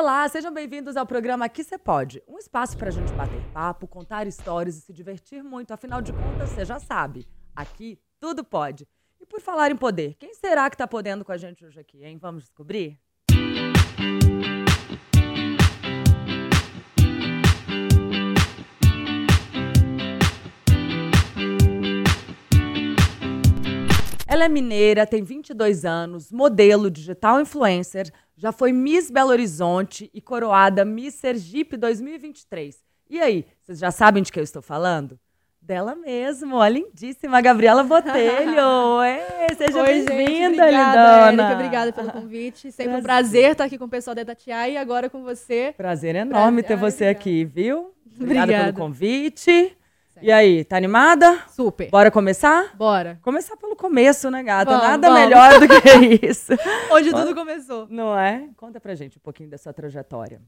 Olá, sejam bem-vindos ao programa Aqui Você Pode. Um espaço para a gente bater papo, contar histórias e se divertir muito. Afinal de contas, você já sabe, aqui tudo pode. E por falar em poder, quem será que está podendo com a gente hoje aqui, hein? Vamos descobrir? Ela é mineira, tem 22 anos, modelo, digital influencer, já foi Miss Belo Horizonte e coroada Miss Sergipe 2023. E aí, vocês já sabem de que eu estou falando? Dela mesmo, a lindíssima Gabriela Botelho. é, seja bem-vinda, lindona. Érica, obrigada pelo convite. Sempre prazer. um prazer estar aqui com o pessoal da Itatiaia e agora com você. Prazer enorme prazer. ter você aqui, viu? Obrigada, obrigada pelo convite. E aí, tá animada? Super. Bora começar? Bora. Começar pelo começo, né, gata? Vamos, Nada vamos. melhor do que isso. Onde tudo começou. Não é? Conta pra gente um pouquinho dessa trajetória.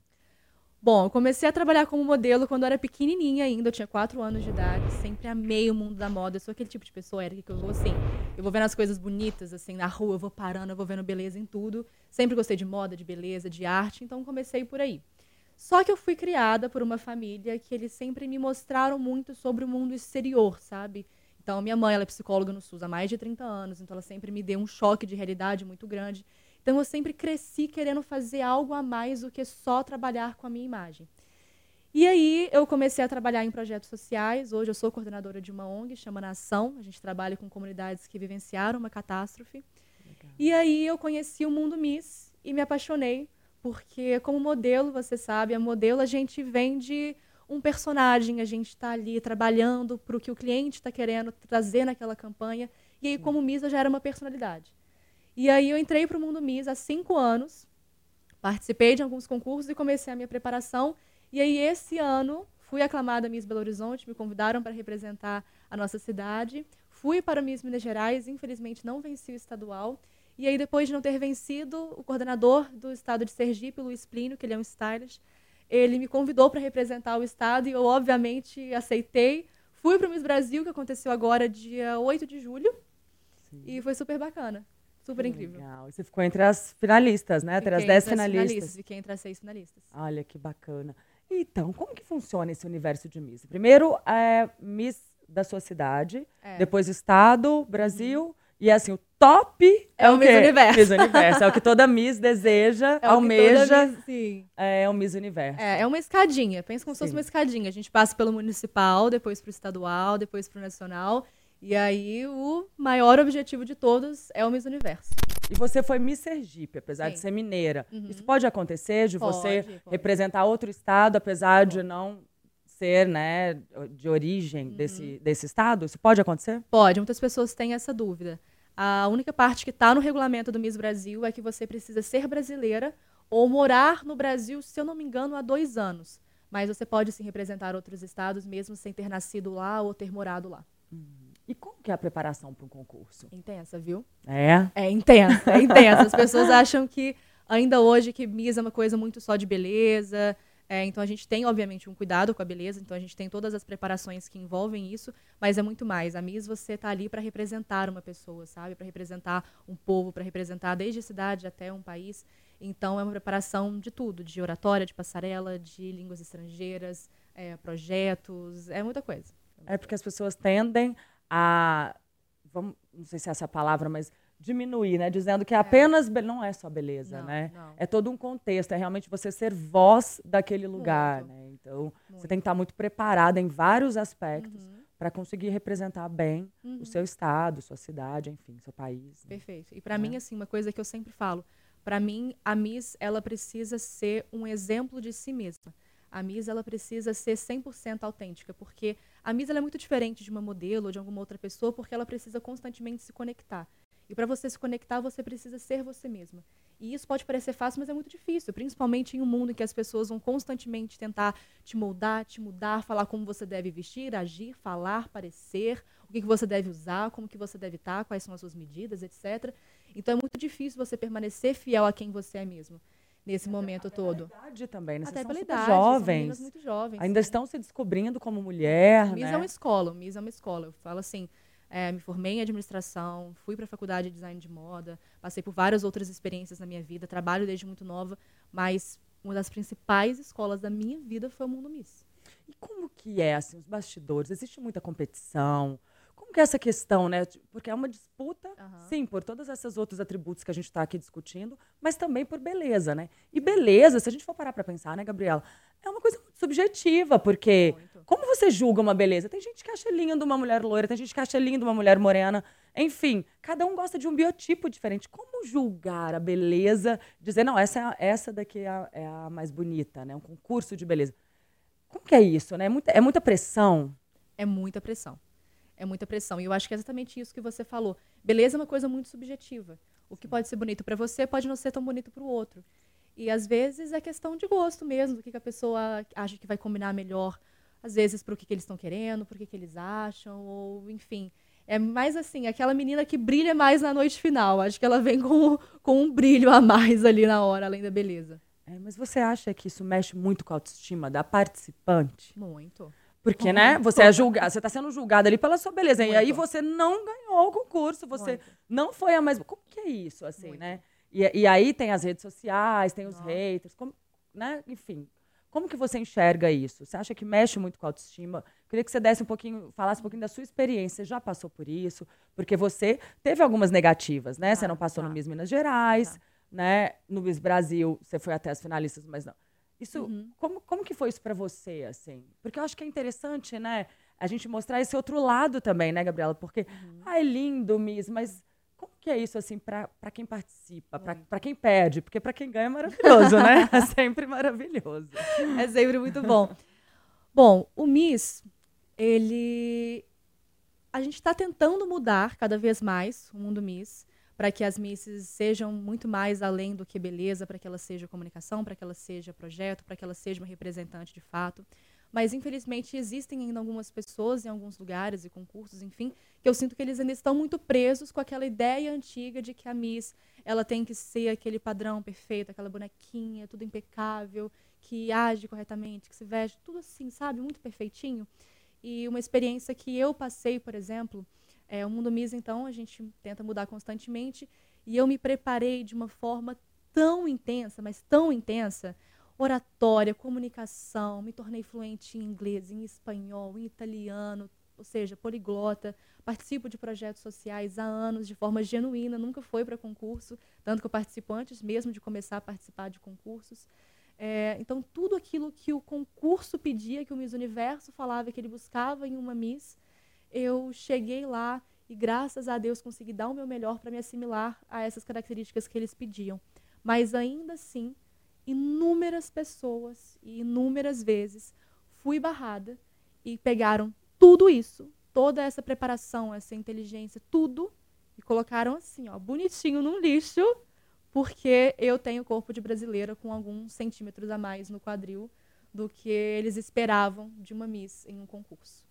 Bom, eu comecei a trabalhar como modelo quando eu era pequenininha ainda, eu tinha 4 anos de idade, sempre amei o mundo da moda, eu sou aquele tipo de pessoa, Eric, que eu vou assim, eu vou vendo as coisas bonitas, assim, na rua, eu vou parando, eu vou vendo beleza em tudo, sempre gostei de moda, de beleza, de arte, então comecei por aí. Só que eu fui criada por uma família que eles sempre me mostraram muito sobre o mundo exterior, sabe? Então, minha mãe, ela é psicóloga no SUS há mais de 30 anos, então ela sempre me deu um choque de realidade muito grande. Então, eu sempre cresci querendo fazer algo a mais do que só trabalhar com a minha imagem. E aí, eu comecei a trabalhar em projetos sociais. Hoje, eu sou coordenadora de uma ONG, chama Nação. A gente trabalha com comunidades que vivenciaram uma catástrofe. Legal. E aí, eu conheci o Mundo Miss e me apaixonei porque como modelo, você sabe, a modelo a gente vende um personagem, a gente está ali trabalhando para o que o cliente está querendo trazer naquela campanha. E aí, como Misa, já era uma personalidade. E aí eu entrei para o mundo Misa há cinco anos, participei de alguns concursos e comecei a minha preparação. E aí, esse ano, fui aclamada Miss Belo Horizonte, me convidaram para representar a nossa cidade. Fui para Miss Minas Gerais, infelizmente não venci o estadual. E aí, depois de não ter vencido, o coordenador do estado de Sergipe, Luiz Plínio, que ele é um stylist, ele me convidou para representar o estado e eu, obviamente, aceitei. Fui para o Miss Brasil, que aconteceu agora, dia 8 de julho. Sim. E foi super bacana. Super que incrível. Legal. E você ficou entre as finalistas, né? Entre as 10 finalistas. finalistas. Fiquei entre as seis finalistas. Olha que bacana. Então, como que funciona esse universo de Miss? Primeiro, é Miss da sua cidade, é. depois Estado, Brasil, uhum. E assim, o top é, é o, o Miss Universo. Miss Universo. É o que toda Miss deseja, é almeja. Miss, sim. É, o Miss Universo. É, é uma escadinha. Pensa como se fosse uma escadinha. A gente passa pelo municipal, depois pro estadual, depois pro nacional. E aí o maior objetivo de todos é o Miss Universo. E você foi Miss Sergipe, apesar Sim. de ser mineira. Uhum. Isso pode acontecer de pode, você pode. representar outro estado, apesar pode. de não ser, né, de origem uhum. desse, desse estado? Isso pode acontecer? Pode. Muitas pessoas têm essa dúvida. A única parte que está no regulamento do Miss Brasil é que você precisa ser brasileira ou morar no Brasil, se eu não me engano, há dois anos. Mas você pode sim representar outros estados, mesmo sem ter nascido lá ou ter morado lá. Hum. E como que é a preparação para um concurso? Intensa, viu? É? É intensa, é intensa. As pessoas acham que ainda hoje que Miss é uma coisa muito só de beleza, é, então a gente tem, obviamente, um cuidado com a beleza, então a gente tem todas as preparações que envolvem isso, mas é muito mais. A Miss você está ali para representar uma pessoa, sabe? Para representar um povo, para representar desde a cidade até um país. Então é uma preparação de tudo, de oratória, de passarela, de línguas estrangeiras, é, projetos, é muita coisa. É porque as pessoas tendem a, vamos, não sei se é essa palavra, mas diminuir, né? Dizendo que é apenas é. não é só beleza, não, né? Não. É todo um contexto, é realmente você ser voz daquele lugar, muito. né? Então, muito. você tem que estar muito preparada em vários aspectos uhum. para conseguir representar bem uhum. o seu estado, sua cidade, enfim, seu país. Né? Perfeito. E para né? mim assim, uma coisa que eu sempre falo, para mim a Miss, ela precisa ser um exemplo de si mesma. A Miss ela precisa ser 100% autêntica, porque a Miss ela é muito diferente de uma modelo ou de alguma outra pessoa, porque ela precisa constantemente se conectar. E para você se conectar, você precisa ser você mesma. E isso pode parecer fácil, mas é muito difícil, principalmente em um mundo em que as pessoas vão constantemente tentar te moldar, te mudar, falar como você deve vestir, agir, falar, parecer, o que, que você deve usar, como que você deve estar, quais são as suas medidas, etc. Então é muito difícil você permanecer fiel a quem você é mesmo nesse até, momento até todo. Pela idade também, né? Até pela idade, jovens. muito jovens. Ainda sim. estão se descobrindo como mulher, Miss né? é uma escola, Miss é uma escola. Eu falo assim, é, me formei em administração, fui para a faculdade de design de moda, passei por várias outras experiências na minha vida, trabalho desde muito nova, mas uma das principais escolas da minha vida foi o Mundo Miss. E como que é, assim, os bastidores? Existe muita competição? Como que é essa questão, né? Porque é uma disputa, Aham. sim, por todos esses outros atributos que a gente está aqui discutindo, mas também por beleza, né? E beleza, se a gente for parar para pensar, né, Gabriela, é uma coisa muito subjetiva, porque Muito. como você julga uma beleza? Tem gente que acha lindo uma mulher loira, tem gente que acha lindo uma mulher morena. Enfim, cada um gosta de um biotipo diferente. Como julgar a beleza? Dizer, não, essa, é a- essa daqui é a, é a mais bonita, né? Um concurso de beleza. Como que é isso, né? É muita, é muita pressão. É muita pressão. É muita pressão. E eu acho que é exatamente isso que você falou. Beleza é uma coisa muito subjetiva. O que pode ser bonito para você pode não ser tão bonito para o outro. E às vezes é questão de gosto mesmo, do que, que a pessoa acha que vai combinar melhor. Às vezes para o que, que eles estão querendo, para o que, que eles acham, ou enfim. É mais assim, aquela menina que brilha mais na noite final. Acho que ela vem com, com um brilho a mais ali na hora, além da beleza. É, mas você acha que isso mexe muito com a autoestima da participante? Muito. Porque, Muito. né, você é julgada, você está sendo julgada ali pela sua beleza. E aí Muito. você não ganhou o concurso, você Muito. não foi a mais. Como que é isso, assim, Muito. né? E, e aí tem as redes sociais, tem os Nossa. haters, como, né? Enfim. Como que você enxerga isso? Você acha que mexe muito com a autoestima? Queria que você desse um pouquinho, falasse um pouquinho da sua experiência. Você já passou por isso? Porque você teve algumas negativas, né? você Tá, não passou no tá. Miss Minas Gerais, Tá. né? No Miss Brasil, você foi até as finalistas, mas não. Isso, Uhum. como, como que foi isso pra você, assim? Porque eu acho que é interessante, né? A gente mostrar esse outro lado também, né, Gabriela? Porque, Uhum. ah, é lindo, Miss, mas como que é isso, assim, pra quem participa, pra quem perde? Porque pra quem ganha é maravilhoso, né? É sempre maravilhoso. É sempre muito bom. Bom, o Miss, ele. A gente está tentando mudar cada vez mais o mundo Miss, para que as Misses sejam muito mais além do que beleza, para que ela seja comunicação, para que ela seja projeto, para que ela seja uma representante de fato. Mas, infelizmente, existem ainda algumas pessoas em alguns lugares e concursos, enfim, que eu sinto que eles ainda estão muito presos com aquela ideia antiga de que a Miss ela tem que ser aquele padrão perfeito, aquela bonequinha, tudo impecável, que age corretamente, que se veste, tudo assim, sabe? Muito perfeitinho. E uma experiência que eu passei, por exemplo, é o Mundo Miss, então, a gente tenta mudar constantemente, e eu me preparei de uma forma tão intensa, mas tão intensa, oratória, comunicação, me tornei fluente em inglês, em espanhol, em italiano, ou seja, poliglota, participo de projetos sociais há anos de forma genuína, nunca foi para concurso, tanto que eu participo antes mesmo de começar a participar de concursos. É, então, tudo aquilo que o concurso pedia, que o Miss Universo falava, que ele buscava em uma Miss, eu cheguei lá e, graças a Deus, consegui dar o meu melhor para me assimilar a essas características que eles pediam. Mas, ainda assim, inúmeras pessoas e inúmeras vezes fui barrada e pegaram tudo isso, toda essa preparação, essa inteligência, tudo, e colocaram assim, ó, bonitinho num lixo, porque eu tenho corpo de brasileira com alguns centímetros a mais no quadril do que eles esperavam de uma Miss em um concurso.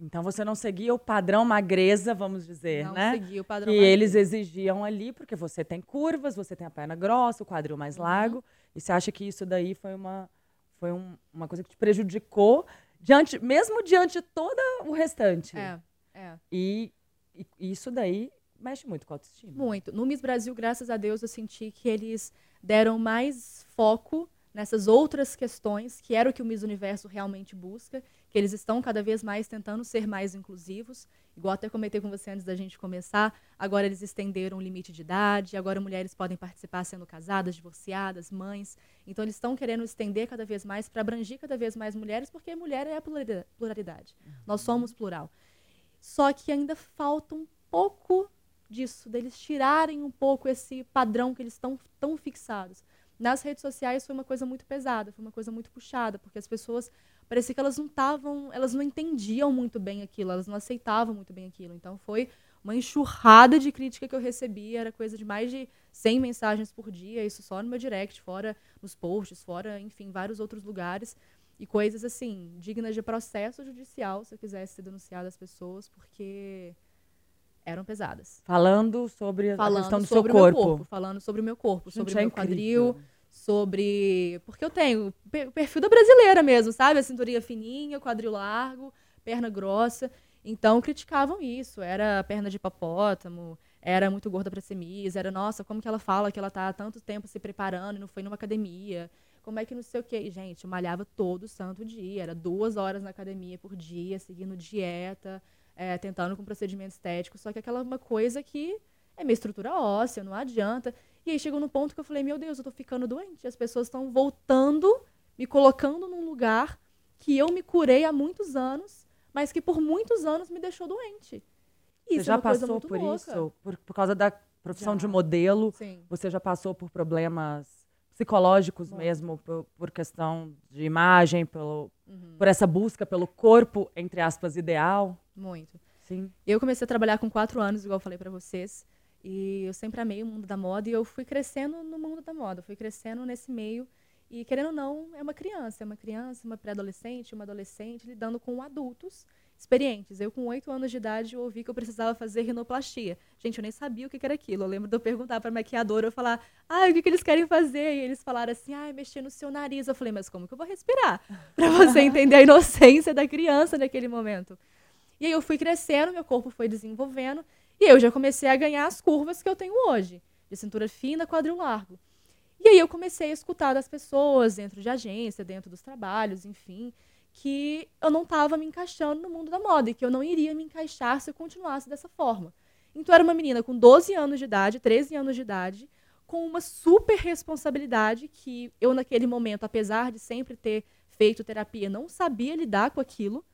Então você não seguia o padrão magreza, vamos dizer, Não né? segui o padrão. que mais eles exigiam ali, porque você tem curvas, você tem a perna grossa, o quadril mais Uhum. largo, e você acha que isso daí foi uma, foi um- uma coisa que te prejudicou, diante, mesmo diante de todo o restante. É, é. E, e isso daí mexe muito com a autoestima. Muito. No Miss Brasil, graças a Deus, eu senti que eles deram mais foco nessas outras questões, que era o que o Miss Universo realmente busca, eles estão cada vez mais tentando ser mais inclusivos. Igual até comentei com você antes da gente começar, agora eles estenderam o limite de idade, agora mulheres podem participar sendo casadas, divorciadas, mães. Então eles estão querendo estender cada vez mais para abranger cada vez mais mulheres, porque mulher é a pluralida- pluralidade. Nós somos plural. Só que ainda falta um pouco disso, deles tirarem um pouco esse padrão que eles estão tão fixados. Nas redes sociais foi uma coisa muito pesada, foi uma coisa muito puxada, porque as pessoas parecia que elas não estavam, elas não entendiam muito bem aquilo, elas não aceitavam muito bem aquilo. Então foi uma enxurrada de crítica que eu recebi, era coisa de mais de 100 mensagens por dia, isso só no meu direct, fora nos posts, fora, enfim, vários outros lugares. E coisas assim, dignas de processo judicial, se eu quisesse ser denunciada às pessoas, porque eram pesadas. Falando sobre a Falando questão do sobre seu o meu corpo. corpo, falando sobre o meu corpo, sobre Gente, o é meu incrível. quadril, sobre. Porque eu tenho o perfil da brasileira mesmo, sabe? A cinturinha fininha, quadril largo, perna grossa. Então criticavam isso. Era perna de hipopótamo, era muito gorda pra ser Miss, era, nossa, como que ela fala que ela tá há tanto tempo se preparando e não foi numa academia? como é que não sei o quê. Gente, eu malhava todo santo dia, era duas horas na academia por dia, seguindo dieta, é, tentando com procedimento estético, só que aquela uma coisa que é minha estrutura óssea, não adianta. E aí chegou no ponto que eu falei, meu Deus, eu tô ficando doente, as pessoas estão voltando, me colocando num lugar que eu me curei há muitos anos, mas que por muitos anos me deixou doente. Isso você já é passou por louca. isso? Por, por causa da profissão já. de modelo? Sim. Você já passou por problemas psicológicos mesmo, por, por, questão de imagem, pelo, uhum. por essa busca pelo corpo, entre aspas, ideal? Muito. Sim. Eu comecei a trabalhar com quatro anos, igual eu falei para vocês. E eu sempre amei o mundo da moda e eu fui crescendo no mundo da moda, fui crescendo nesse meio. E querendo ou não, é uma criança, é uma criança, uma pré-adolescente, uma adolescente lidando com adultos experientes. Eu, com oito anos de idade, ouvi que eu precisava fazer rinoplastia. Gente, eu nem sabia o que era aquilo. Eu lembro de eu perguntar para a maquiadora, eu falar, ah, o que, que eles querem fazer? E eles falaram assim, ah, mexer no seu nariz. Eu falei, mas como que eu vou respirar? Para você entender a inocência da criança naquele momento. E aí eu fui crescendo, meu corpo foi desenvolvendo, e eu já comecei a ganhar as curvas que eu tenho hoje, de cintura fina, quadril largo. E aí eu comecei a escutar das pessoas dentro de agência, dentro dos trabalhos, enfim, que eu não estava me encaixando no mundo da moda e que eu não iria me encaixar se eu continuasse dessa forma. Então, era uma menina com 12 anos de idade, 13 anos de idade, com uma super responsabilidade que eu, naquele momento, apesar de sempre ter feito terapia, não sabia lidar com aquilo,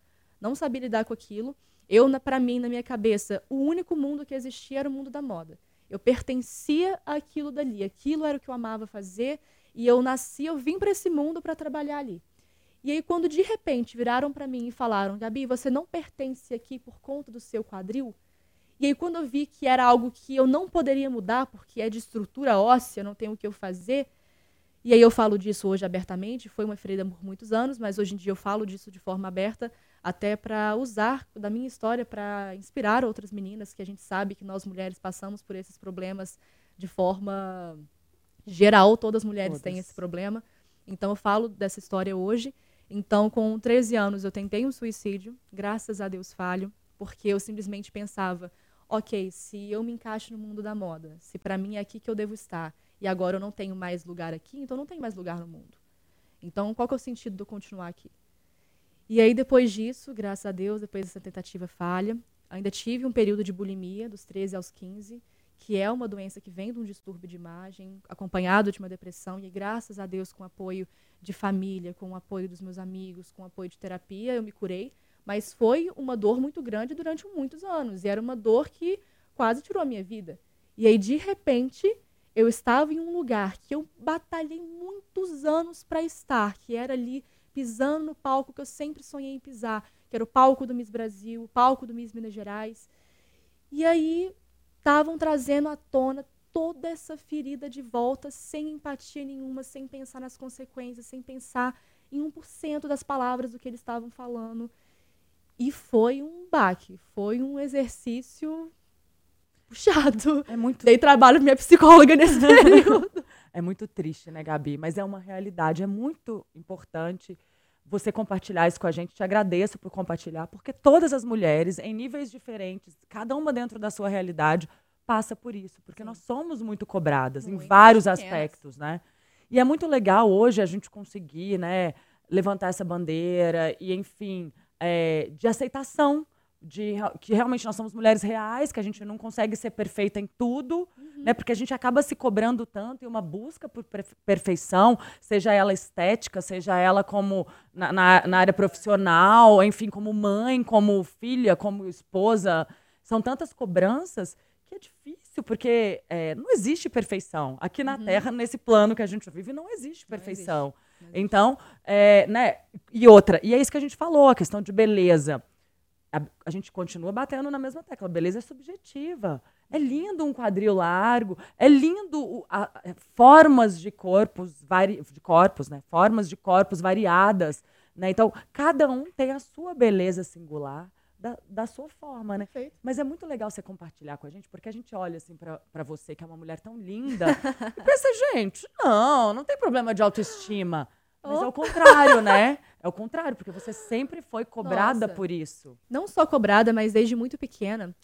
não sabia lidar com aquilo. Eu, para mim, na minha cabeça, o único mundo que existia era o mundo da moda. Eu pertencia àquilo dali, aquilo era o que eu amava fazer e eu nasci, eu vim para esse mundo para trabalhar ali. E aí, quando de repente viraram para mim e falaram, Gabi, você não pertence aqui por conta do seu quadril. E aí, quando eu vi que era algo que eu não poderia mudar, porque é de estrutura óssea, não tem o que eu fazer. E aí, eu falo disso hoje abertamente. Foi uma ferida por muitos anos, mas hoje em dia eu falo disso de forma aberta, até para usar da minha história para inspirar outras meninas, que a gente sabe que nós mulheres passamos por esses problemas de forma geral, todas as mulheres todas. têm esse problema. Então, eu falo dessa história hoje. Então, com 13 anos, eu tentei um suicídio, graças a Deus falho, porque eu simplesmente pensava, ok, se eu me encaixo no mundo da moda, se para mim é aqui que eu devo estar, e agora eu não tenho mais lugar aqui, então não tenho mais lugar no mundo. Então, qual que é o sentido de eu continuar aqui? E aí, depois disso, graças a Deus, depois dessa tentativa falha, ainda tive um período de bulimia, dos 13 aos 15, que é uma doença que vem de um distúrbio de imagem, acompanhado de uma depressão, e graças a Deus, com apoio de família, com o apoio dos meus amigos, com apoio de terapia, eu me curei. Mas foi uma dor muito grande durante muitos anos, e era uma dor que quase tirou a minha vida. E aí, de repente, eu estava em um lugar que eu batalhei muitos anos para estar, que era ali pisando no palco que eu sempre sonhei em pisar, que era o palco do Miss Brasil, o palco do Miss Minas Gerais. E aí estavam trazendo à tona toda essa ferida de volta, sem empatia nenhuma, sem pensar nas consequências, sem pensar em 1% das palavras do que eles estavam falando. E foi um baque, foi um exercício puxado. É muito... Dei trabalho pra minha psicóloga nesse período. é muito triste, né, Gabi? Mas é uma realidade, é muito importante você compartilhar isso com a gente. Te agradeço por compartilhar, porque todas as mulheres, em níveis diferentes, cada uma dentro da sua realidade, passa por isso, porque Sim. nós somos muito cobradas muito em vários pequenas. aspectos, né? E é muito legal hoje a gente conseguir, né, levantar essa bandeira e, enfim, é, de aceitação de que realmente nós somos mulheres reais, que a gente não consegue ser perfeita em tudo, uhum. né? Porque a gente acaba se cobrando tanto e uma busca por perfeição, seja ela estética, seja ela como na, na, na, área profissional, enfim, como mãe, como filha, como esposa. São tantas cobranças que é difícil, porque é, não existe perfeição. Aqui na uhum. Terra, nesse plano que a gente vive, não existe perfeição. Não existe. Não existe. Então, é, né? E outra, e é isso que a gente falou, a questão de beleza a, a, gente continua batendo na mesma tecla. Beleza é subjetiva. É lindo um quadril largo, é lindo a, a, é, formas de corpos, vari, de corpos, né? Formas de corpos variadas. Né? Então, cada um tem a sua beleza singular. Da, da sua forma, né? Perfeito. Mas é muito legal você compartilhar com a gente, porque a gente olha assim para você, que é uma mulher tão linda, e pensa, gente, não, não tem problema de autoestima. Mas é o contrário, né? É o contrário, porque você sempre foi cobrada Nossa. por isso. Não só cobrada, mas desde muito pequena,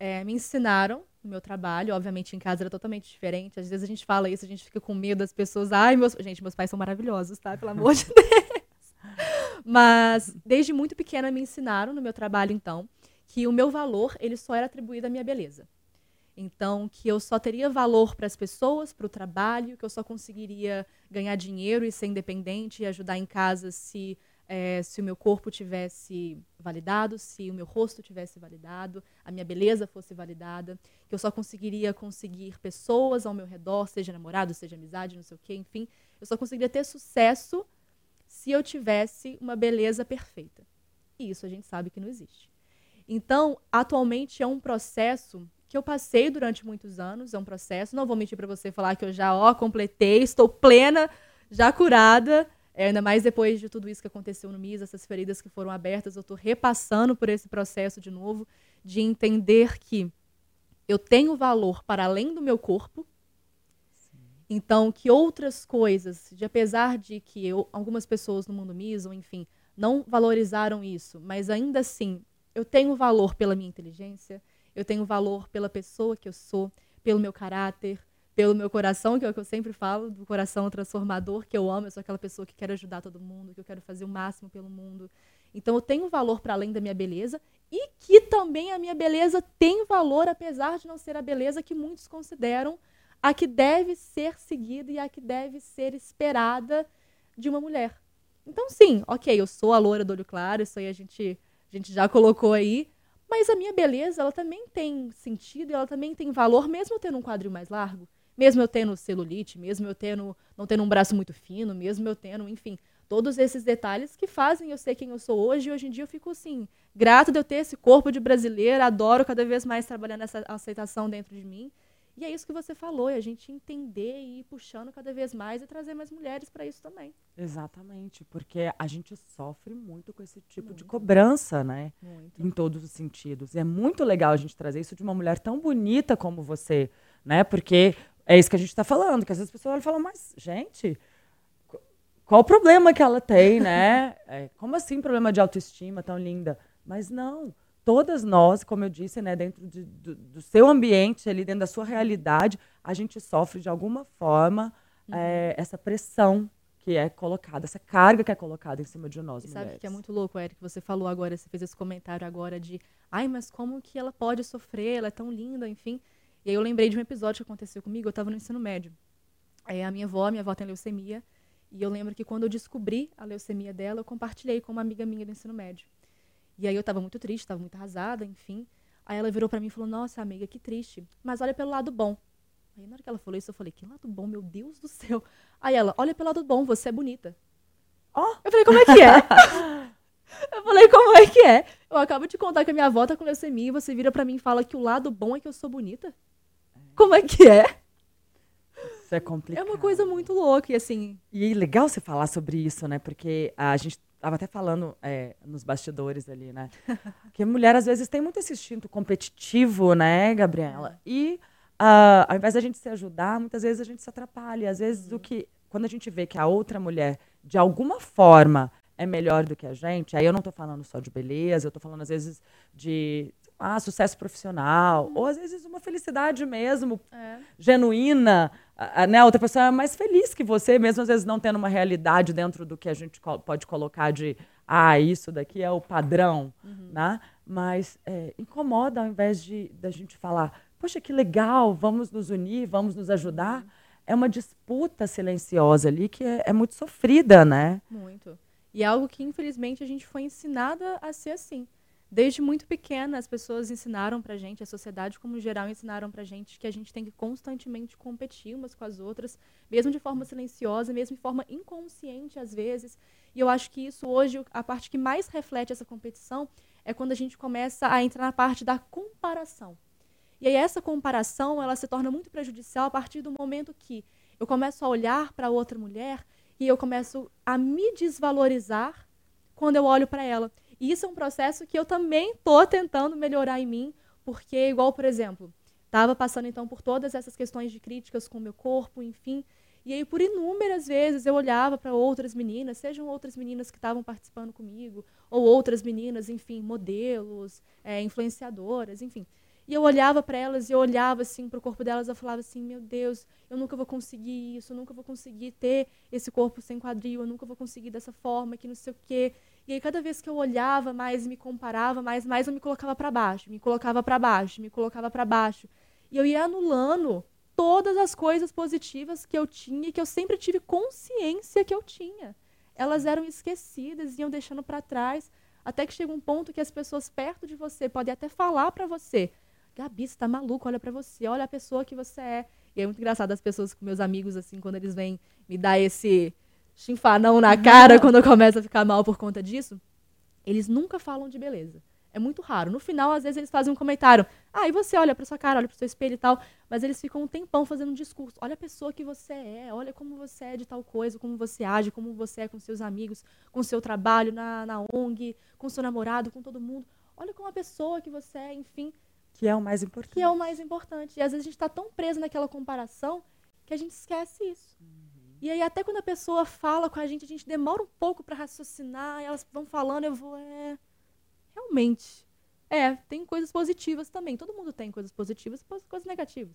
é, me ensinaram no meu trabalho. Obviamente, em casa era totalmente diferente. Às vezes a gente fala isso, a gente fica com medo das pessoas. Ai, meus. Gente, meus pais são maravilhosos, tá? Pelo amor de Deus. Mas, desde muito pequena, me ensinaram no meu trabalho, então, que o meu valor ele só era atribuído à minha beleza. Então, que eu só teria valor para as pessoas, para o trabalho, que eu só conseguiria ganhar dinheiro e ser independente e ajudar em casa se é, se o meu corpo tivesse validado, se o meu rosto tivesse validado, a minha beleza fosse validada, que eu só conseguiria conseguir pessoas ao meu redor, seja namorado, seja amizade, não sei o quê, enfim, eu só conseguiria ter sucesso se eu tivesse uma beleza perfeita. E isso a gente sabe que não existe. Então, atualmente é um processo que eu passei durante muitos anos, é um processo, não vou mentir para você falar que eu já ó, completei, estou plena, já curada, é, ainda mais depois de tudo isso que aconteceu no MIS, essas feridas que foram abertas, eu estou repassando por esse processo de novo, de entender que eu tenho valor para além do meu corpo. Sim. Então, que outras coisas, de apesar de que eu, algumas pessoas no mundo MIS, ou enfim, não valorizaram isso, mas ainda assim, eu tenho valor pela minha inteligência, eu tenho valor pela pessoa que eu sou, pelo meu caráter, pelo meu coração, que é o que eu sempre falo, do coração transformador, que eu amo, eu sou aquela pessoa que quer ajudar todo mundo, que eu quero fazer o máximo pelo mundo. Então eu tenho valor para além da minha beleza e que também a minha beleza tem valor, apesar de não ser a beleza que muitos consideram a que deve ser seguida e a que deve ser esperada de uma mulher. Então, sim, ok, eu sou a loura do olho claro, isso aí a gente, a gente já colocou aí, mas a minha beleza, ela também tem sentido ela também tem valor, mesmo eu tendo um quadril mais largo. Mesmo eu tendo celulite, mesmo eu tendo, não tendo um braço muito fino, mesmo eu tendo, enfim, todos esses detalhes que fazem eu ser quem eu sou hoje. E hoje em dia eu fico assim, grato de eu ter esse corpo de brasileira, adoro cada vez mais trabalhar nessa aceitação dentro de mim. E é isso que você falou, é a gente entender e ir puxando cada vez mais e trazer mais mulheres para isso também. Exatamente, porque a gente sofre muito com esse tipo muito. de cobrança, né? Muito. Em todos os sentidos. E é muito legal a gente trazer isso de uma mulher tão bonita como você, né? Porque é isso que a gente está falando, que às vezes as pessoas falam, mas, gente, qual o problema que ela tem, né? É, como assim problema de autoestima tão linda? Mas não, todas nós, como eu disse, né, dentro de, do, do, seu ambiente, ali dentro da sua realidade, a gente sofre de alguma forma uhum. é, essa pressão que é colocada, essa carga que é colocada em cima de nós. E sabe que é muito louco, Eric, você falou agora, você fez esse comentário agora de, ai, mas como que ela pode sofrer? Ela é tão linda, enfim. E aí eu lembrei de um episódio que aconteceu comigo, eu estava no ensino médio. É, a minha avó, minha avó tem leucemia, e eu lembro que quando eu descobri a leucemia dela, eu compartilhei com uma amiga minha do ensino médio. E aí eu estava muito triste, estava muito arrasada, enfim. Aí ela virou para mim e falou: "Nossa, amiga, que triste, mas olha pelo lado bom". Aí na hora que ela falou isso, eu falei: "Que lado bom, meu Deus do céu". Aí ela: "Olha pelo lado bom, você é bonita". Ó, oh. eu falei: "Como é que é?" eu falei: "Como é que é?" Eu acabo de contar que a minha avó tá com leucemia e você vira para mim e fala que o lado bom é que eu sou bonita? Como é que é? Isso é complicado. É uma coisa muito louca, e assim. E é legal você falar sobre isso, né? Porque a gente estava até falando é, nos bastidores ali, né? que a mulher, às vezes, tem muito esse instinto competitivo, né, Gabriela? É. E uh, ao invés da gente se ajudar, muitas vezes a gente se atrapalha. Às vezes, uhum. o que, quando a gente vê que a outra mulher, de alguma forma, é melhor do que a gente, aí eu não estou falando só de beleza, eu estou falando, às vezes, de ah, sucesso profissional, hum. ou às vezes uma felicidade mesmo, é. genuína, né? A outra pessoa é mais feliz que você, mesmo às vezes não tendo uma realidade dentro do que a gente pode colocar de, ah, isso daqui é o padrão, uhum. né? Mas é, incomoda ao invés de da gente falar, poxa, que legal, vamos nos unir, vamos nos ajudar. Uhum. É uma disputa silenciosa ali que é, é muito sofrida, né? Muito. E é algo que, infelizmente, a gente foi ensinada a ser assim. Desde muito pequena, as pessoas ensinaram pra gente, a sociedade como geral ensinaram pra gente que a gente tem que constantemente competir umas com as outras, mesmo de forma silenciosa, mesmo de forma inconsciente às vezes. E eu acho que isso hoje, a parte que mais reflete essa competição é quando a gente começa a entrar na parte da comparação. E aí essa comparação, ela se torna muito prejudicial a partir do momento que eu começo a olhar para outra mulher e eu começo a me desvalorizar quando eu olho para ela. Isso é um processo que eu também estou tentando melhorar em mim, porque, igual, por exemplo, estava passando então por todas essas questões de críticas com o meu corpo, enfim. E aí, por inúmeras vezes, eu olhava para outras meninas, sejam outras meninas que estavam participando comigo, ou outras meninas, enfim, modelos, é, influenciadoras, enfim. E eu olhava para elas e eu olhava assim pro corpo delas, eu falava assim, meu Deus, eu nunca vou conseguir isso, eu nunca vou conseguir ter esse corpo sem quadril, eu nunca vou conseguir dessa forma, que não sei o quê. E aí cada vez que eu olhava mais me comparava mais, mais eu me colocava para baixo, me colocava para baixo, me colocava para baixo. E eu ia anulando todas as coisas positivas que eu tinha e que eu sempre tive consciência que eu tinha. Elas eram esquecidas, iam deixando para trás, até que chega um ponto que as pessoas perto de você podem até falar para você: Gabi, você tá maluco, olha para você, olha a pessoa que você é. E é muito engraçado as pessoas com meus amigos, assim, quando eles vêm me dar esse chinfanão na cara quando eu começo a ficar mal por conta disso, eles nunca falam de beleza. É muito raro. No final, às vezes, eles fazem um comentário. Ah, e você olha pra sua cara, olha pro seu espelho e tal. Mas eles ficam um tempão fazendo um discurso. Olha a pessoa que você é, olha como você é de tal coisa, como você age, como você é com seus amigos, com seu trabalho na, na ONG, com seu namorado, com todo mundo. Olha como a pessoa que você é, enfim. Que é o mais importante. Que é o mais importante. E às vezes a gente está tão preso naquela comparação que a gente esquece isso. Uhum. E aí, até quando a pessoa fala com a gente, a gente demora um pouco para raciocinar, elas vão falando, eu vou. É realmente. É, tem coisas positivas também. Todo mundo tem coisas positivas e coisas negativas.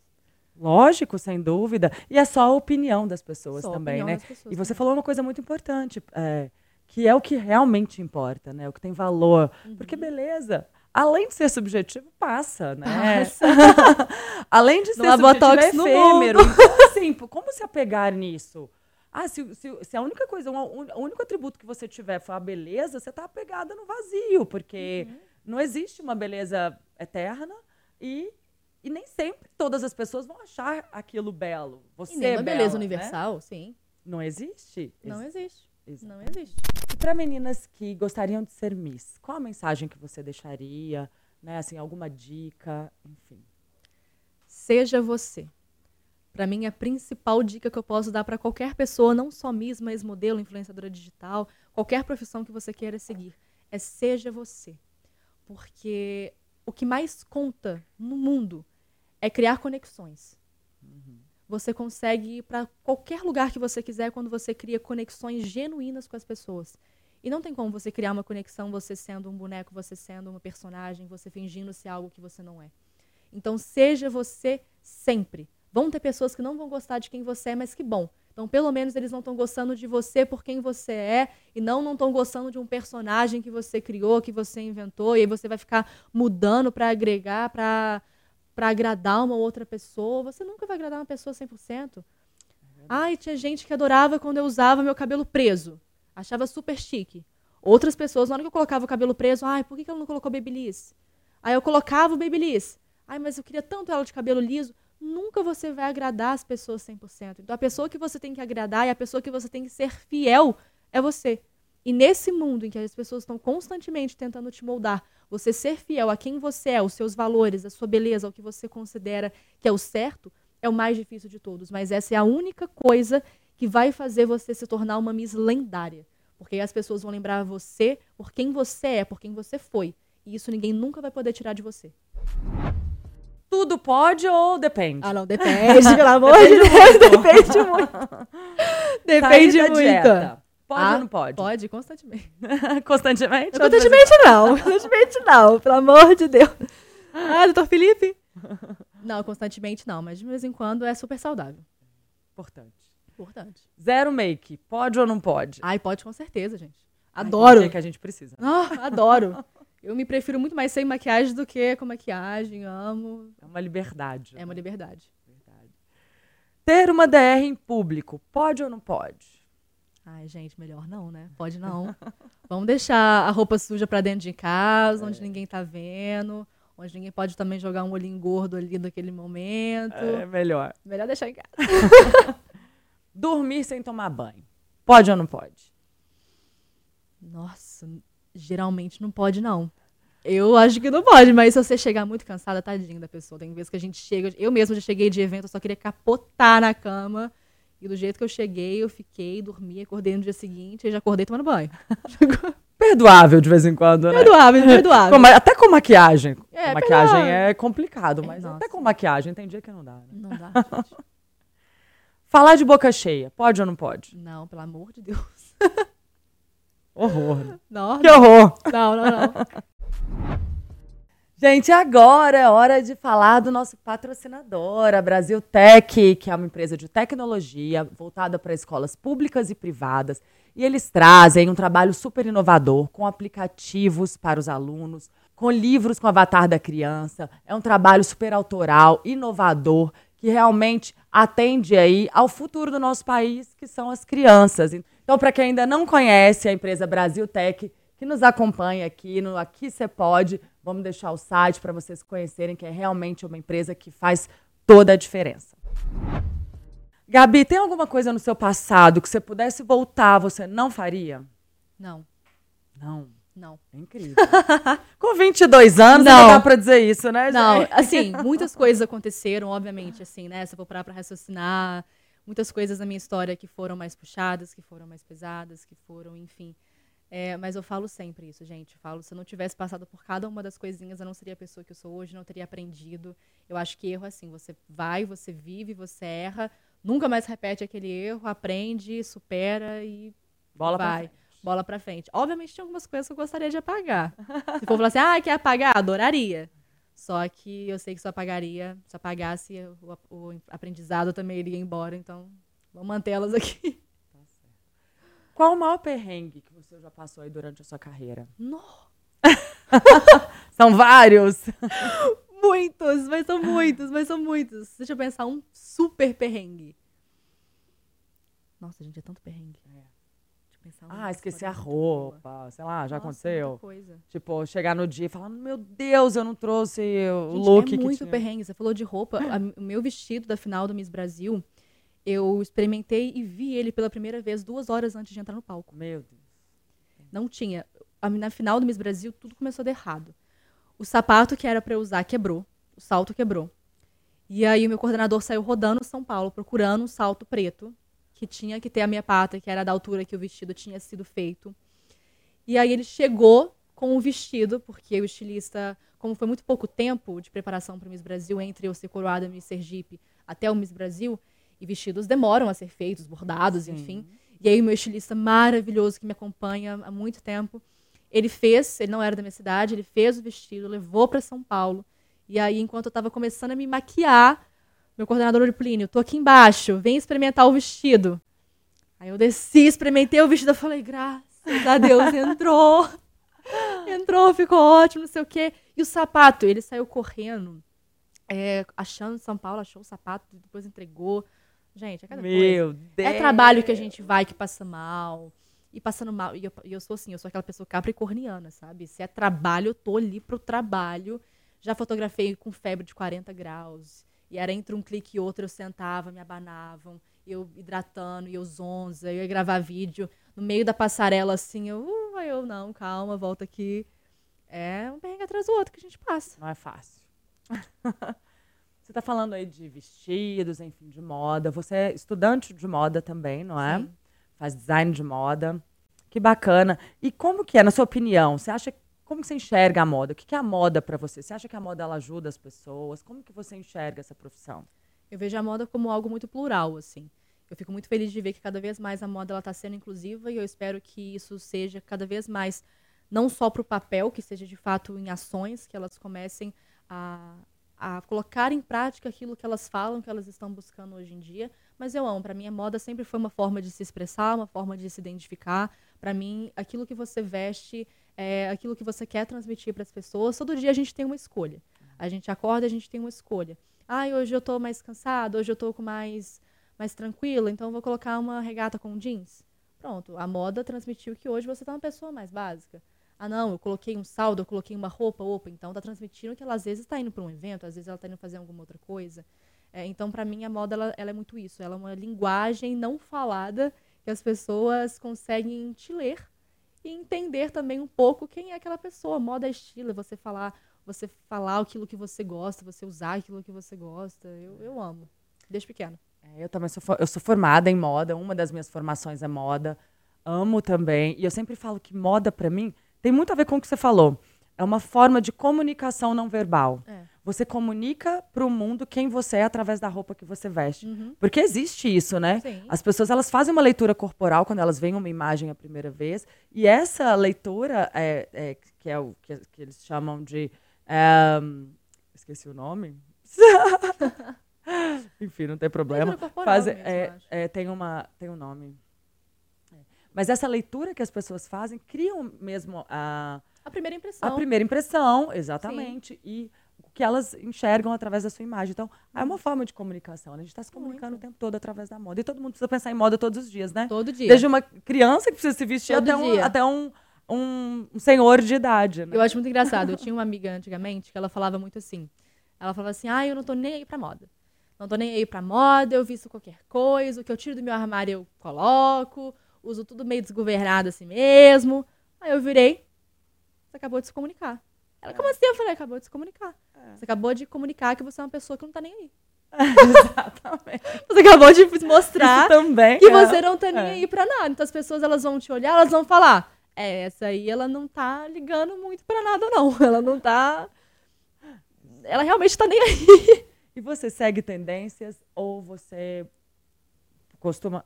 Lógico, sem dúvida. E é só a opinião das pessoas só também, né? Pessoas, e você falou uma coisa muito importante, é, que é o que realmente importa, né? O que tem valor. Uhum. Porque beleza, além de ser subjetivo, passa, né? Passa. além de ser Não subjetivo, é efêmero. Então, assim, como se apegar nisso? Ah, se, se, se a única coisa, um, o único atributo que você tiver for a beleza, você está apegada no vazio, porque uhum. não existe uma beleza eterna e, e nem sempre todas as pessoas vão achar aquilo belo. Você e nem é uma bela, beleza né? universal, sim. Não existe? Não Ex existe. Não existe. E para meninas que gostariam de ser Miss, qual a mensagem que você deixaria? Né, assim, alguma dica, enfim. Seja você. Para mim, a principal dica que eu posso dar para qualquer pessoa, não só Miss, mas modelo, influenciadora digital, qualquer profissão que você queira seguir, é seja você. Porque o que mais conta no mundo é criar conexões. Uhum. Você consegue ir para qualquer lugar que você quiser quando você cria conexões genuínas com as pessoas. E não tem como você criar uma conexão você sendo um boneco, você sendo uma personagem, você fingindo ser algo que você não é. Então, seja você sempre. Vão ter pessoas que não vão gostar de quem você é, mas que bom. Então, pelo menos eles não estão gostando de você por quem você é e não não estão gostando de um personagem que você criou, que você inventou, e aí você vai ficar mudando para agregar, para para agradar uma outra pessoa. Você nunca vai agradar uma pessoa 100%. Ai, tinha gente que adorava quando eu usava meu cabelo preso. Achava super chique. Outras pessoas, na hora que eu colocava o cabelo preso, ai, por que ela não colocou Babyliss? Aí eu colocava o Babyliss. Ai, mas eu queria tanto ela de cabelo liso nunca você vai agradar as pessoas 100%. Então, a pessoa que você tem que agradar e a pessoa que você tem que ser fiel é você. E nesse mundo em que as pessoas estão constantemente tentando te moldar, você ser fiel a quem você é, os seus valores, a sua beleza, o que você considera que é o certo, é o mais difícil de todos. Mas essa é a única coisa que vai fazer você se tornar uma Miss lendária. Porque aí as pessoas vão lembrar você por quem você é, por quem você foi. E isso ninguém nunca vai poder tirar de você. Tudo pode ou depende? Ah, não, depende, pelo amor de Deus, depende muito. Depende muito. Dieta. Pode ah, ou não pode? Pode, constantemente. constantemente? Constantemente não, constantemente não, pelo amor de Deus. Ah, doutor Felipe? Não, constantemente não, mas de vez em quando é super saudável. Importante. Importante. Zero make, pode ou não pode? Ai, pode com certeza, gente. Adoro. é que a gente precisa. Ah, adoro. Eu me prefiro muito mais sem maquiagem do que com maquiagem, amo. É uma liberdade. É uma liberdade. Verdade. Ter uma DR em público, pode ou não pode? Ai, gente, melhor não, né? Pode não. Vamos deixar a roupa suja pra dentro de casa, é. onde ninguém tá vendo, onde ninguém pode também jogar um olhinho gordo ali naquele momento. É melhor. Melhor deixar em casa. Dormir sem tomar banho. Pode ou não pode? Nossa, Geralmente não pode, não. Eu acho que não pode, mas se você chegar muito cansada, tadinho da pessoa. Tem vezes que a gente chega. Eu mesma já cheguei de evento, eu só queria capotar na cama. E do jeito que eu cheguei, eu fiquei, dormi, acordei no dia seguinte e já acordei tomando banho. Perdoável de vez em quando, né? Perdoável, perdoável. até com maquiagem. É, com maquiagem perdoável. é complicado, mas é, até com maquiagem tem dia que não dá. Né? Não dá, gente. Falar de boca cheia, pode ou não pode? Não, pelo amor de Deus. Horror. Não, que horror. Não, não, não. Gente, agora é hora de falar do nosso patrocinador, a Brasil Tech, que é uma empresa de tecnologia voltada para escolas públicas e privadas. E eles trazem um trabalho super inovador, com aplicativos para os alunos, com livros com avatar da criança. É um trabalho super autoral, inovador, que realmente atende aí ao futuro do nosso país, que são as crianças. Então, para quem ainda não conhece a empresa Brasil Tech, que nos acompanha aqui no Aqui Você Pode. Vamos deixar o site para vocês conhecerem, que é realmente uma empresa que faz toda a diferença. Gabi, tem alguma coisa no seu passado que você pudesse voltar, você não faria? Não. Não. Não. É incrível. Com 22 anos, não, não dá pra dizer isso, né, Não, assim, muitas coisas aconteceram, obviamente, assim, né? Se eu for parar pra raciocinar, muitas coisas na minha história que foram mais puxadas, que foram mais pesadas, que foram, enfim. É, mas eu falo sempre isso, gente. Eu falo, se eu não tivesse passado por cada uma das coisinhas, eu não seria a pessoa que eu sou hoje, não teria aprendido. Eu acho que erro é assim, você vai, você vive, você erra, nunca mais repete aquele erro, aprende, supera e bola vai. Pra bola pra frente. Obviamente tem algumas coisas que eu gostaria de apagar. se for falar assim, ah, quer apagar? Adoraria. Só que eu sei que se eu apagaria, se apagasse, o, o aprendizado também iria embora, então vamos mantê-las aqui. Qual o maior perrengue que você já passou aí durante a sua carreira? No. são vários. muitos, mas são muitos, mas são muitos. Deixa eu pensar, um super perrengue. Nossa, gente, é tanto perrengue. É. Um ah, esqueci a roupa, sei lá, já Nossa, aconteceu. Coisa. Tipo, chegar no dia e falar, meu Deus, eu não trouxe o gente, look é muito tinha. perrengue. Você falou de roupa, a, o meu vestido da final do Miss Brasil, eu experimentei e vi ele pela primeira vez duas horas antes de entrar no palco. Meu Deus. Não tinha. Na final do Miss Brasil, tudo começou a dar errado. O sapato que era para eu usar quebrou. O salto quebrou. E aí o meu coordenador saiu rodando São Paulo, procurando um salto preto, que tinha que ter a minha pata, que era da altura que o vestido tinha sido feito. E aí ele chegou com o vestido, porque o estilista, como foi muito pouco tempo de preparação para o Miss Brasil, entre eu ser coroada Miss Sergipe até o Miss Brasil, e vestidos demoram a ser feitos, bordados, Sim. enfim. E aí o meu estilista maravilhoso que me acompanha há muito tempo, ele fez, ele não era da minha cidade, ele fez o vestido, levou para São Paulo. E aí, enquanto eu estava começando a me maquiar, meu coordenador de Plínio, tô aqui embaixo, vem experimentar o vestido. Aí eu desci, experimentei o vestido, eu falei, graças a Deus, entrou. entrou, ficou ótimo, não sei o quê. E o sapato, ele saiu correndo, é, achando São Paulo, achou o sapato, depois entregou. Gente, é cada Meu coisa. Deus. É trabalho que a gente vai que passa mal. E passando mal. E eu, eu sou assim, eu sou aquela pessoa capricorniana, sabe? Se é trabalho, eu tô ali pro trabalho. Já fotografei com febre de 40 graus. E era entre um clique e outro, eu sentava, me abanavam, eu hidratando, e eu zonza, eu ia gravar vídeo. No meio da passarela, assim, eu, uh, eu não, calma, volta aqui. É um perrengue atrás do outro que a gente passa. Não é fácil. Você está falando aí de vestidos, enfim, de moda. Você é estudante de moda também, não é? Sim. Faz design de moda. Que bacana. E como que é, na sua opinião? Você acha como que você enxerga a moda? O que é a moda para você? Você acha que a moda ela ajuda as pessoas? Como que você enxerga essa profissão? Eu vejo a moda como algo muito plural, assim. Eu fico muito feliz de ver que cada vez mais a moda ela está sendo inclusiva e eu espero que isso seja cada vez mais não só para o papel, que seja de fato em ações, que elas comecem a, a colocar em prática aquilo que elas falam, que elas estão buscando hoje em dia. Mas eu amo. Para mim, a moda sempre foi uma forma de se expressar, uma forma de se identificar. Para mim, aquilo que você veste é aquilo que você quer transmitir para as pessoas. Todo dia a gente tem uma escolha. A gente acorda, a gente tem uma escolha. Ah, hoje eu estou mais cansado, hoje eu estou com mais mais tranquila, então vou colocar uma regata com jeans. Pronto, a moda transmitiu que hoje você está uma pessoa mais básica. Ah, não, eu coloquei um saldo, eu coloquei uma roupa, opa, então tá transmitindo que ela às vezes está indo para um evento, às vezes ela está indo fazer alguma outra coisa. É, então, para mim, a moda ela, ela, é muito isso. Ela é uma linguagem não falada que as pessoas conseguem te ler e entender também um pouco quem é aquela pessoa. Moda é estilo, é você falar, você falar aquilo que você gosta, você usar aquilo que você gosta. Eu, eu amo, desde pequena. É, eu também sou, eu sou formada em moda, uma das minhas formações é moda. Amo também. E eu sempre falo que moda, para mim, tem muito a ver com o que você falou. É uma forma de comunicação não verbal. É. Você comunica para o mundo quem você é através da roupa que você veste. Uhum. Porque existe isso, né? Sim. As pessoas elas fazem uma leitura corporal quando elas veem uma imagem a primeira vez. E essa leitura, é, é que é o que, que eles chamam de É, esqueci o nome. Enfim, não tem problema. Faz- mesmo, é, é, tem, uma, tem um nome. É. Mas essa leitura que as pessoas fazem criam mesmo a, A primeira impressão. a primeira impressão, exatamente, e o que elas enxergam através da sua imagem. Então, é uma forma de comunicação. né? A gente está se comunicando Muito. o tempo todo através da moda. E todo mundo precisa pensar em moda todos os dias, né? Todo dia. Desde uma criança que precisa se vestir Todo até, um, até um, um, um senhor de idade. Né? Eu acho muito engraçado. Eu tinha uma amiga antigamente que ela falava muito assim. Ela falava assim: ah, eu não tô nem aí pra moda. Não tô nem aí pra moda, eu visto qualquer coisa, o que eu tiro do meu armário eu coloco, uso tudo meio desgovernado assim mesmo. Aí eu virei, você acabou de se comunicar. Ela, como assim? Eu falei, acabou de se comunicar. Você acabou de comunicar que você é uma pessoa que não tá nem aí. Exatamente. Você acabou de mostrar Isso também. que é. você não tá nem É. aí pra nada. Então as pessoas elas vão te olhar, elas vão falar: "É, essa aí ela não tá ligando muito pra nada não. Ela não tá ela realmente tá nem aí". E você segue tendências ou você costuma.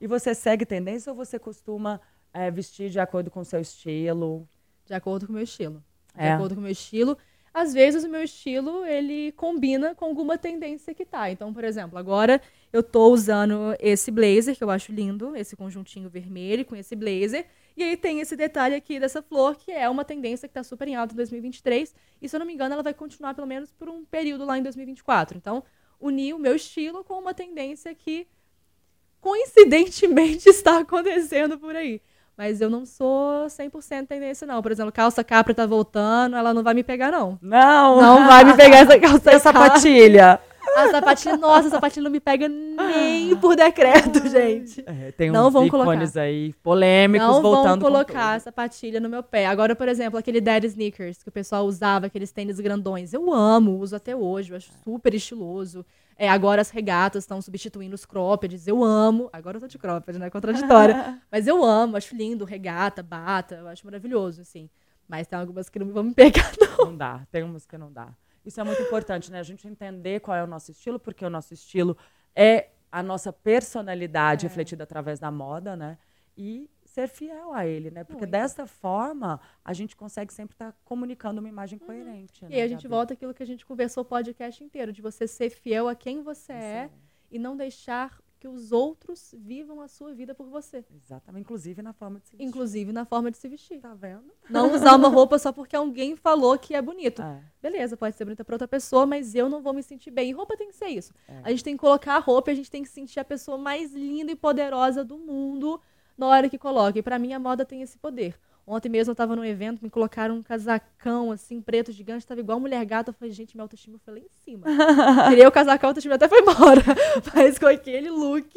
E você segue tendência ou você costuma eh, vestir de acordo com o seu estilo? De acordo com o meu estilo. De É. acordo com o meu estilo. Às vezes o meu estilo, ele combina com alguma tendência que tá. Então, por exemplo, agora eu tô usando esse blazer, que eu acho lindo, esse conjuntinho vermelho com esse blazer. E aí tem esse detalhe aqui dessa flor, que é uma tendência que tá super em alta em 2023. E se eu não me engano, ela vai continuar pelo menos por um período lá em 2024. Então, unir o meu estilo com uma tendência que coincidentemente está acontecendo por aí. Mas eu não sou 100% tendência, não. Por exemplo, calça capra tá voltando, ela não vai me pegar, não. Não! Não vai me pegar essa calça E a sapatilha? A sapatilha, nossa, a sapatilha não me pega nem por decreto, gente. É, tem Não uns vão ícones aí polêmicos Não voltando vão com colocar a sapatilha no meu pé. Agora, por exemplo, aquele dead sneakers que o pessoal usava, aqueles tênis grandões. Eu amo, uso até hoje, eu acho super estiloso. É, agora as regatas estão substituindo os croppeds. Eu amo. Agora eu tô de cropped, né? Contraditória. Mas eu amo, acho lindo, regata, bata, eu acho maravilhoso, assim. Mas tem algumas que não vão me pegar, não. Não dá, tem umas que não dá. Isso é muito importante, né? A gente entender qual é o nosso estilo, porque o nosso estilo é a nossa personalidade É. refletida através da moda, né? E ser fiel a ele, né? Porque Muito. desta forma a gente consegue sempre estar comunicando uma imagem coerente. Uhum. E né, aí a gente Gabi? volta àquilo que a gente conversou o podcast inteiro, de você ser fiel a quem você é e não deixar que os outros vivam a sua vida por você. Exatamente, inclusive na forma de se vestir. Inclusive na forma de se vestir. Tá vendo? Não usar uma roupa só porque alguém falou que é bonito. É. Beleza, pode ser bonita pra outra pessoa, mas eu não vou me sentir bem. E roupa tem que ser isso. É. A gente tem que colocar a roupa e a gente tem que sentir a pessoa mais linda e poderosa do mundo na hora que coloca. E pra mim a moda tem esse poder. Ontem mesmo eu tava num evento, me colocaram um casacão assim, preto, gigante, tava igual mulher gata. Eu falei, gente, minha autoestima foi lá em cima. Tirei o casacão, a autoestima até foi embora. Mas com aquele look,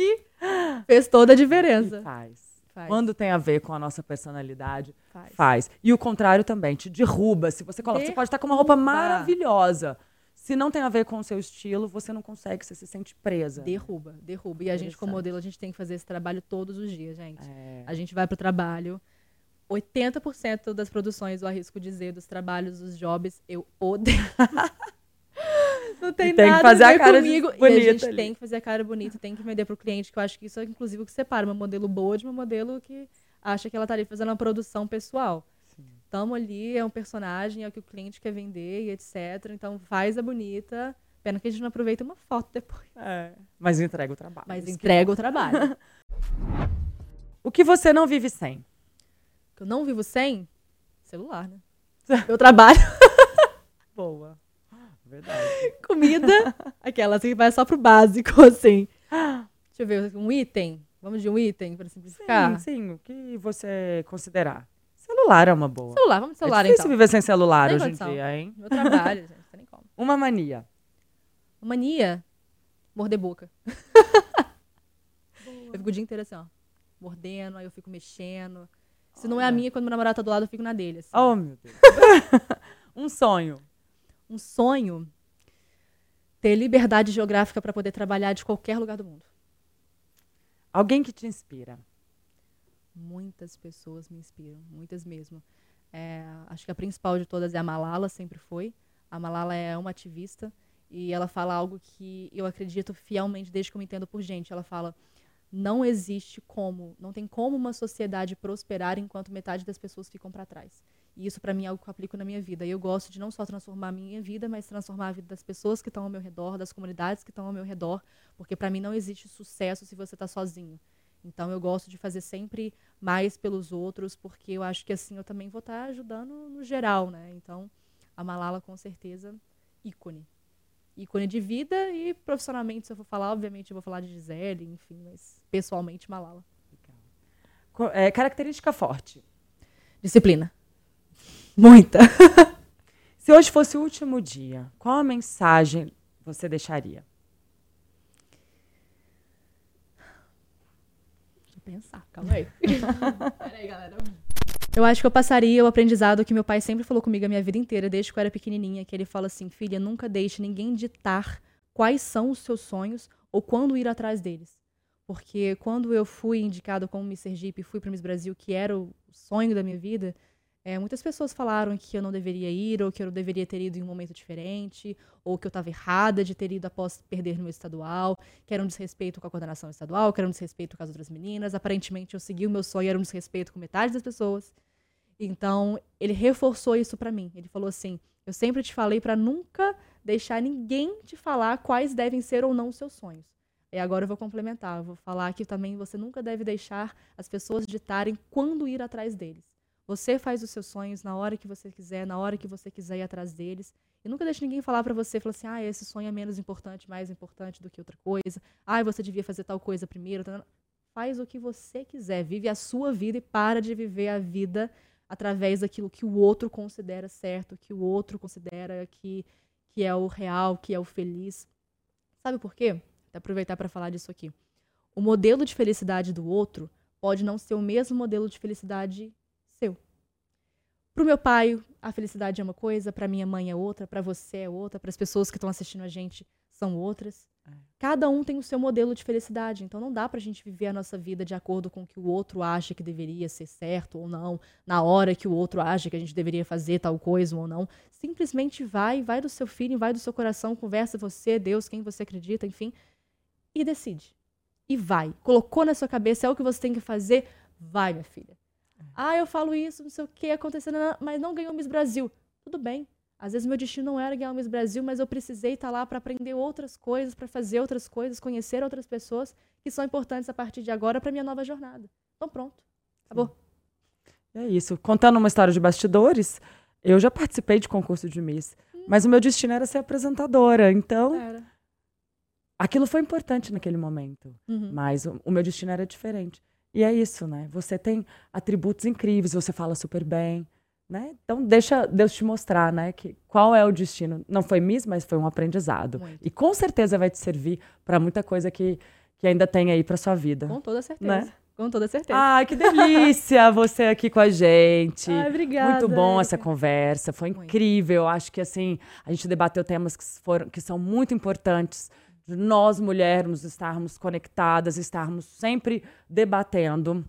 fez toda a diferença. E faz. Faz. Quando tem a ver com a nossa personalidade, Faz. faz. E o contrário também, te derruba. Se você coloca, você pode estar com uma roupa maravilhosa. Se não tem a ver com o seu estilo, você não consegue, você se sente presa. Derruba, derruba. E a gente, como modelo, a gente tem que fazer esse trabalho todos os dias, gente. É. A gente vai pro trabalho. 80% das produções, eu arrisco dizer, dos trabalhos, dos jobs, eu odeio. Não tem, E tem que nada fazer a a cara comigo. E a bonita gente ali. tem que fazer a cara bonita, tem que vender pro cliente, que eu acho que isso é inclusive o que separa uma modelo boa de uma modelo que acha que ela tá ali fazendo uma produção pessoal. Tamo ali, é um personagem, é o que o cliente quer vender e etc. Então faz a bonita. Pena que a gente não aproveita uma foto depois. É. Mas entrega o trabalho. Mas que- entrega o trabalho. O que você não vive sem? Que eu não vivo sem celular, né? Eu trabalho, Boa. Verdade. comida, aquela assim que vai só pro básico, assim. Deixa eu ver, um item. Vamos de um item para simplificar. Sim, sim. O que você considerar? Celular é uma boa. Celular, vamos de celular é difícil então. viver sem celular hoje condição. em dia, hein? Meu trabalho, gente, não tem nem como. Uma mania. Mania, morder boca. eu fico o dia inteiro assim, ó, mordendo, aí eu fico mexendo. Se não é a minha, quando meu namorado tá do lado, eu fico na dele. assim. Oh, meu Deus. um sonho. Um sonho, ter liberdade geográfica para poder trabalhar de qualquer lugar do mundo. Alguém que te inspira. Muitas pessoas me inspiram, muitas mesmo. É, acho que a principal de todas é a Malala, sempre foi. A Malala é uma ativista e ela fala algo que eu acredito fielmente desde que eu me entendo por gente. Ela fala: não existe como, não tem como uma sociedade prosperar enquanto metade das pessoas ficam para trás. E isso para mim é algo que eu aplico na minha vida. E eu gosto de não só transformar a minha vida, mas transformar a vida das pessoas que estão ao meu redor, das comunidades que estão ao meu redor, porque para mim não existe sucesso se você está sozinho. Então eu gosto de fazer sempre mais pelos outros, porque eu acho que assim eu também vou estar tá ajudando no geral, né? Então a Malala com certeza ícone. Ícone de vida e profissionalmente, se eu for falar, obviamente eu vou falar de Gisele, enfim, mas pessoalmente Malala. É, característica forte. Disciplina. Muita. se hoje fosse o último dia, qual a mensagem você deixaria? pensar, calma aí. Peraí, galera. Eu acho que eu passaria o aprendizado que meu pai sempre falou comigo a minha vida inteira, desde que eu era pequenininha, que ele fala assim, filha, nunca deixe ninguém ditar quais são os seus sonhos ou quando ir atrás deles. Porque quando eu fui indicado como Miss Sergipe e fui para Miss Brasil, que era o sonho da minha vida, é, muitas pessoas falaram que eu não deveria ir, ou que eu deveria ter ido em um momento diferente, ou que eu estava errada de ter ido após perder no meu estadual, que era um desrespeito com a coordenação estadual, que era um desrespeito com as outras meninas. Aparentemente, eu segui o meu sonho, era um desrespeito com metade das pessoas. Então, ele reforçou isso para mim. Ele falou assim: Eu sempre te falei para nunca deixar ninguém te falar quais devem ser ou não os seus sonhos. E agora eu vou complementar. Eu vou falar que também você nunca deve deixar as pessoas ditarem quando ir atrás deles. Você faz os seus sonhos na hora que você quiser, na hora que você quiser ir atrás deles. E nunca deixe ninguém falar para você, falar assim, ah, esse sonho é menos importante, mais importante do que outra coisa. Ah, você devia fazer tal coisa primeiro. Faz o que você quiser, vive a sua vida e para de viver a vida através daquilo que o outro considera certo, que o outro considera que, que é o real, que é o feliz. Sabe por quê? Vou aproveitar para falar disso aqui. O modelo de felicidade do outro pode não ser o mesmo modelo de felicidade seu. Para o meu pai, a felicidade é uma coisa, para minha mãe é outra, para você é outra, para as pessoas que estão assistindo a gente são outras. É. Cada um tem o seu modelo de felicidade, então não dá para a gente viver a nossa vida de acordo com o que o outro acha que deveria ser certo ou não, na hora que o outro acha que a gente deveria fazer tal coisa ou não. Simplesmente vai, vai do seu filho, vai do seu coração, conversa você, Deus, quem você acredita, enfim, e decide. E vai. Colocou na sua cabeça, é o que você tem que fazer, vai, minha filha. Ah, eu falo isso, não sei o que acontecendo, mas não ganhou Miss Brasil. Tudo bem. Às vezes meu destino não era ganhar o Miss Brasil, mas eu precisei estar lá para aprender outras coisas, para fazer outras coisas, conhecer outras pessoas que são importantes a partir de agora para minha nova jornada. Então pronto. Acabou. É isso. Contando uma história de bastidores, eu já participei de concurso de Miss, hum. mas o meu destino era ser apresentadora. Então, era. aquilo foi importante naquele momento, uhum. mas o, o meu destino era diferente. E é isso, né? Você tem atributos incríveis, você fala super bem, né? Então deixa Deus te mostrar, né, que qual é o destino. Não foi Miss, mas foi um aprendizado. Muito. E com certeza vai te servir para muita coisa que, que ainda tem aí para sua vida. Com toda certeza. Né? Com toda certeza. Ai, que delícia você aqui com a gente. Ai, obrigada. Muito bom essa conversa, foi muito. incrível. Acho que assim, a gente debateu temas que, foram, que são muito importantes de nós mulheres estarmos conectadas, estarmos sempre debatendo.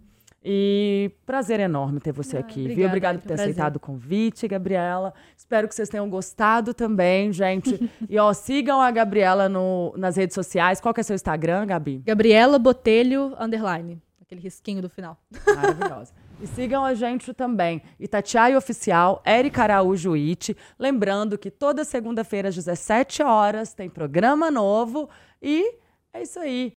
E prazer enorme ter você ah, aqui, obrigada, viu? Obrigado por ter prazer. aceitado o convite, Gabriela. Espero que vocês tenham gostado também, gente. e ó, sigam a Gabriela no, nas redes sociais. Qual que é seu Instagram, Gabi? Gabriela Botelho underline, aquele risquinho do final. Maravilhosa. E sigam a gente também, Itatiaia Oficial, Erika Araújo It. Lembrando que toda segunda-feira às 17 horas tem programa novo e é isso aí.